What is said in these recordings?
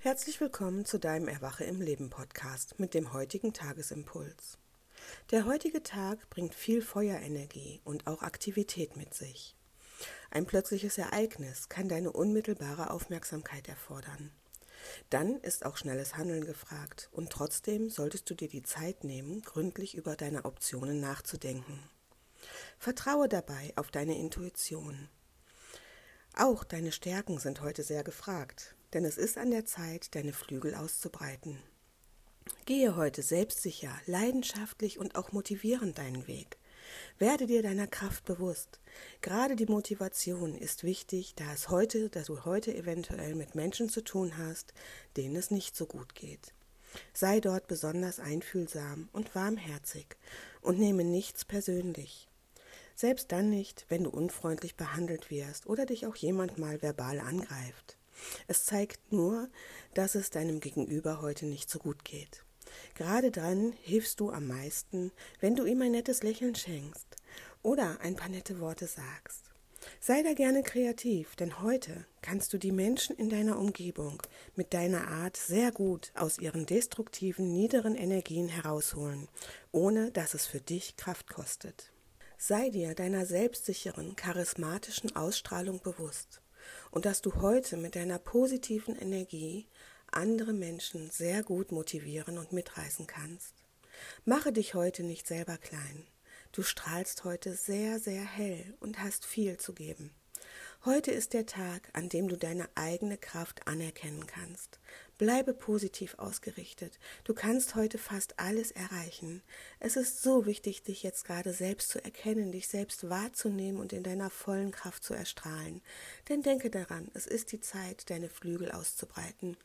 Herzlich willkommen zu deinem Erwache im Leben Podcast mit dem heutigen Tagesimpuls. Der heutige Tag bringt viel Feuerenergie und auch Aktivität mit sich. Ein plötzliches Ereignis kann deine unmittelbare Aufmerksamkeit erfordern. Dann ist auch schnelles Handeln gefragt und trotzdem solltest du dir die Zeit nehmen, gründlich über deine Optionen nachzudenken. Vertraue dabei auf deine Intuition. Auch deine Stärken sind heute sehr gefragt, denn es ist an der Zeit, deine Flügel auszubreiten. Gehe heute selbstsicher, leidenschaftlich und auch motivierend deinen Weg. Werde dir deiner Kraft bewusst. Gerade die Motivation ist wichtig, da es heute, da du heute eventuell mit Menschen zu tun hast, denen es nicht so gut geht. Sei dort besonders einfühlsam und warmherzig und nehme nichts persönlich. Selbst dann nicht, wenn du unfreundlich behandelt wirst oder dich auch jemand mal verbal angreift. Es zeigt nur, dass es deinem Gegenüber heute nicht so gut geht. Gerade dann hilfst du am meisten, wenn du ihm ein nettes Lächeln schenkst oder ein paar nette Worte sagst. Sei da gerne kreativ, denn heute kannst du die Menschen in deiner Umgebung mit deiner Art sehr gut aus ihren destruktiven, niederen Energien herausholen, ohne dass es für dich Kraft kostet. Sei dir deiner selbstsicheren, charismatischen Ausstrahlung bewusst und dass du heute mit deiner positiven Energie andere Menschen sehr gut motivieren und mitreißen kannst. Mache dich heute nicht selber klein. Du strahlst heute sehr, sehr hell und hast viel zu geben. Heute ist der Tag, an dem du deine eigene Kraft anerkennen kannst. Bleibe positiv ausgerichtet. Du kannst heute fast alles erreichen. Es ist so wichtig, dich jetzt gerade selbst zu erkennen, dich selbst wahrzunehmen und in deiner vollen Kraft zu erstrahlen. Denn denke daran, es ist die Zeit, deine Flügel auszubreiten.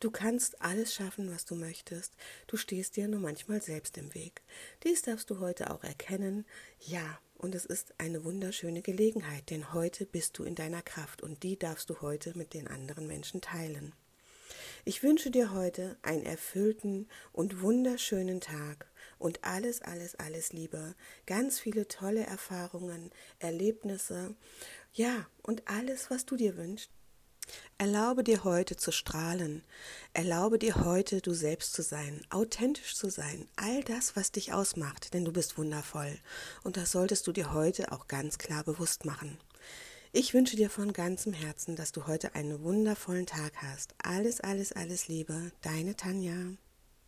Du kannst alles schaffen, was du möchtest. Du stehst dir nur manchmal selbst im Weg. Dies darfst du heute auch erkennen. Ja, und es ist eine wunderschöne Gelegenheit, denn heute bist du in deiner Kraft und die darfst du heute mit den anderen Menschen teilen. Ich wünsche dir heute einen erfüllten und wunderschönen Tag und alles, alles, alles Liebe, ganz viele tolle Erfahrungen, Erlebnisse, ja, und alles, was du dir wünschst. Erlaube dir heute zu strahlen. Erlaube dir heute, du selbst zu sein, authentisch zu sein, all das, was dich ausmacht, denn du bist wundervoll. Und das solltest du dir heute auch ganz klar bewusst machen. Ich wünsche dir von ganzem Herzen, dass du heute einen wundervollen Tag hast. Alles, alles, alles Liebe, deine Tanja.